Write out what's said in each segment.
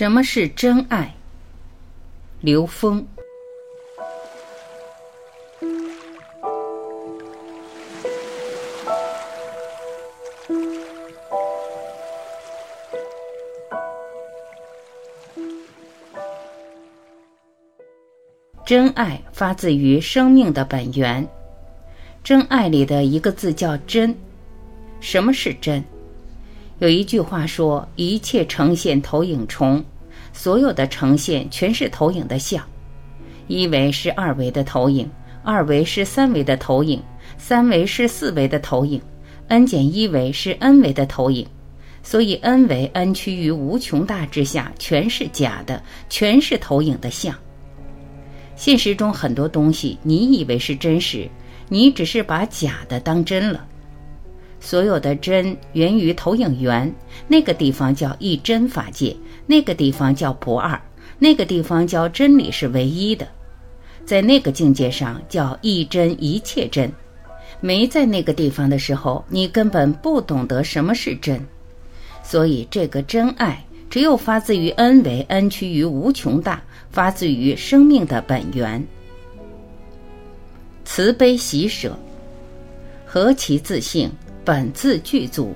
什么是真爱？刘峰。真爱发自于生命的本源。真爱里的一个字叫真。什么是真？有一句话说：“一切呈现投影重，所有的呈现全是投影的像。一维是二维的投影，二维是三维的投影，三维是四维的投影，n 减一维是 n 维的投影。所以 n 维 n 趋于无穷大之下，全是假的，全是投影的像。现实中很多东西，你以为是真实，你只是把假的当真了。”所有的真源于投影源，那个地方叫一真法界，那个地方叫不二，那个地方叫真理是唯一的，在那个境界上叫一真一切真。没在那个地方的时候，你根本不懂得什么是真。所以这个真爱只有发自于恩为恩趋于无穷大，发自于生命的本源。慈悲喜舍，何其自性！本自具足，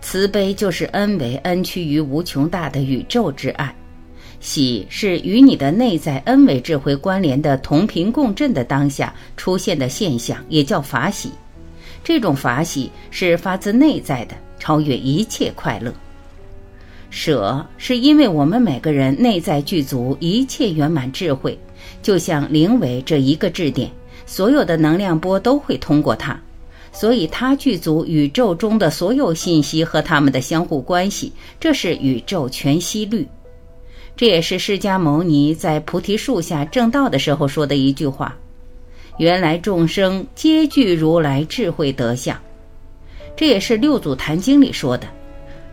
慈悲就是恩为恩趋于无穷大的宇宙之爱，喜是与你的内在恩为智慧关联的同频共振的当下出现的现象，也叫法喜。这种法喜是发自内在的，超越一切快乐。舍是因为我们每个人内在具足一切圆满智慧，就像灵为这一个质点，所有的能量波都会通过它。所以，它具足宇宙中的所有信息和它们的相互关系，这是宇宙全息律。这也是释迦牟尼在菩提树下正道的时候说的一句话：“原来众生皆具如来智慧德相。”这也是六祖坛经里说的：“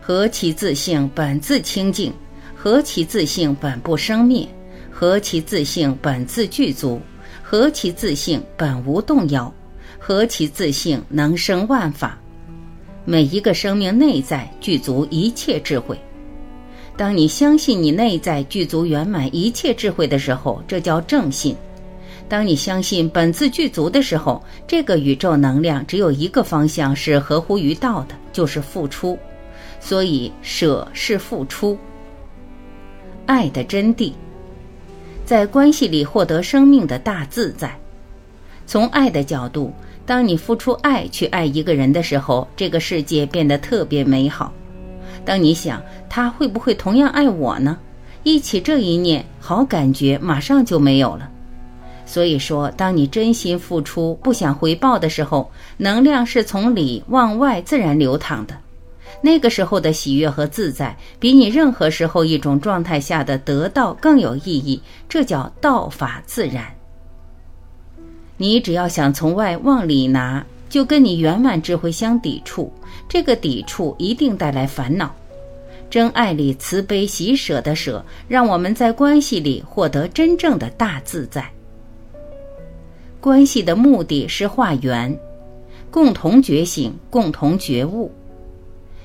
何其自性本自清净，何其自性本不生灭，何其自性本自具足，何其自性本无动摇。”何其自性能生万法，每一个生命内在具足一切智慧。当你相信你内在具足圆满一切智慧的时候，这叫正信。当你相信本自具足的时候，这个宇宙能量只有一个方向是合乎于道的，就是付出。所以舍是付出。爱的真谛，在关系里获得生命的大自在。从爱的角度。当你付出爱去爱一个人的时候，这个世界变得特别美好。当你想他会不会同样爱我呢？一起这一念，好感觉马上就没有了。所以说，当你真心付出，不想回报的时候，能量是从里往外自然流淌的。那个时候的喜悦和自在，比你任何时候一种状态下的得到更有意义。这叫道法自然。你只要想从外往里拿，就跟你圆满智慧相抵触，这个抵触一定带来烦恼。真爱里慈悲喜舍的舍，让我们在关系里获得真正的大自在。关系的目的是化缘，共同觉醒，共同觉悟。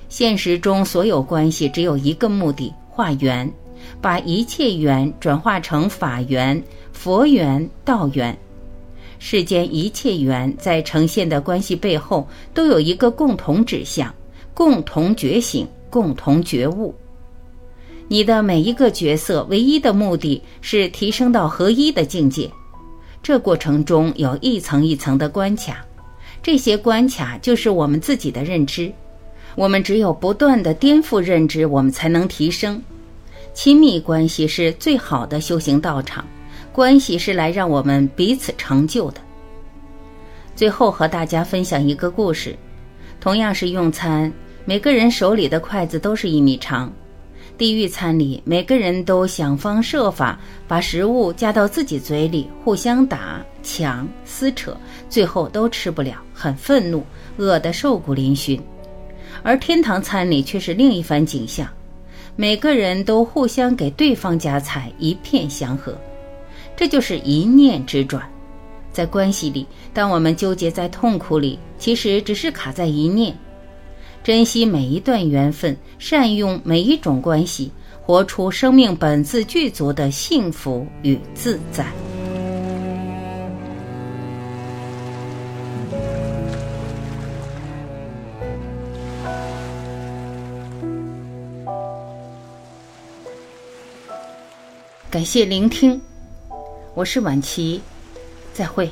现实中所有关系只有一个目的：化缘，把一切缘转化成法缘、佛缘、道缘。世间一切缘在呈现的关系背后，都有一个共同指向：共同觉醒，共同觉悟。你的每一个角色，唯一的目的是提升到合一的境界。这过程中有一层一层的关卡，这些关卡就是我们自己的认知。我们只有不断的颠覆认知，我们才能提升。亲密关系是最好的修行道场。关系是来让我们彼此成就的。最后和大家分享一个故事，同样是用餐，每个人手里的筷子都是一米长。地狱餐里，每个人都想方设法把食物夹到自己嘴里，互相打、抢、撕扯，最后都吃不了，很愤怒，饿得瘦骨嶙峋。而天堂餐里却是另一番景象，每个人都互相给对方夹菜，一片祥和。这就是一念之转。在关系里当我们纠结在痛苦里其实只是卡在一念。珍惜每一段缘分善用每一种关系活出生命本自具足的幸福与自在。感谢聆听。我是婉琪，再会。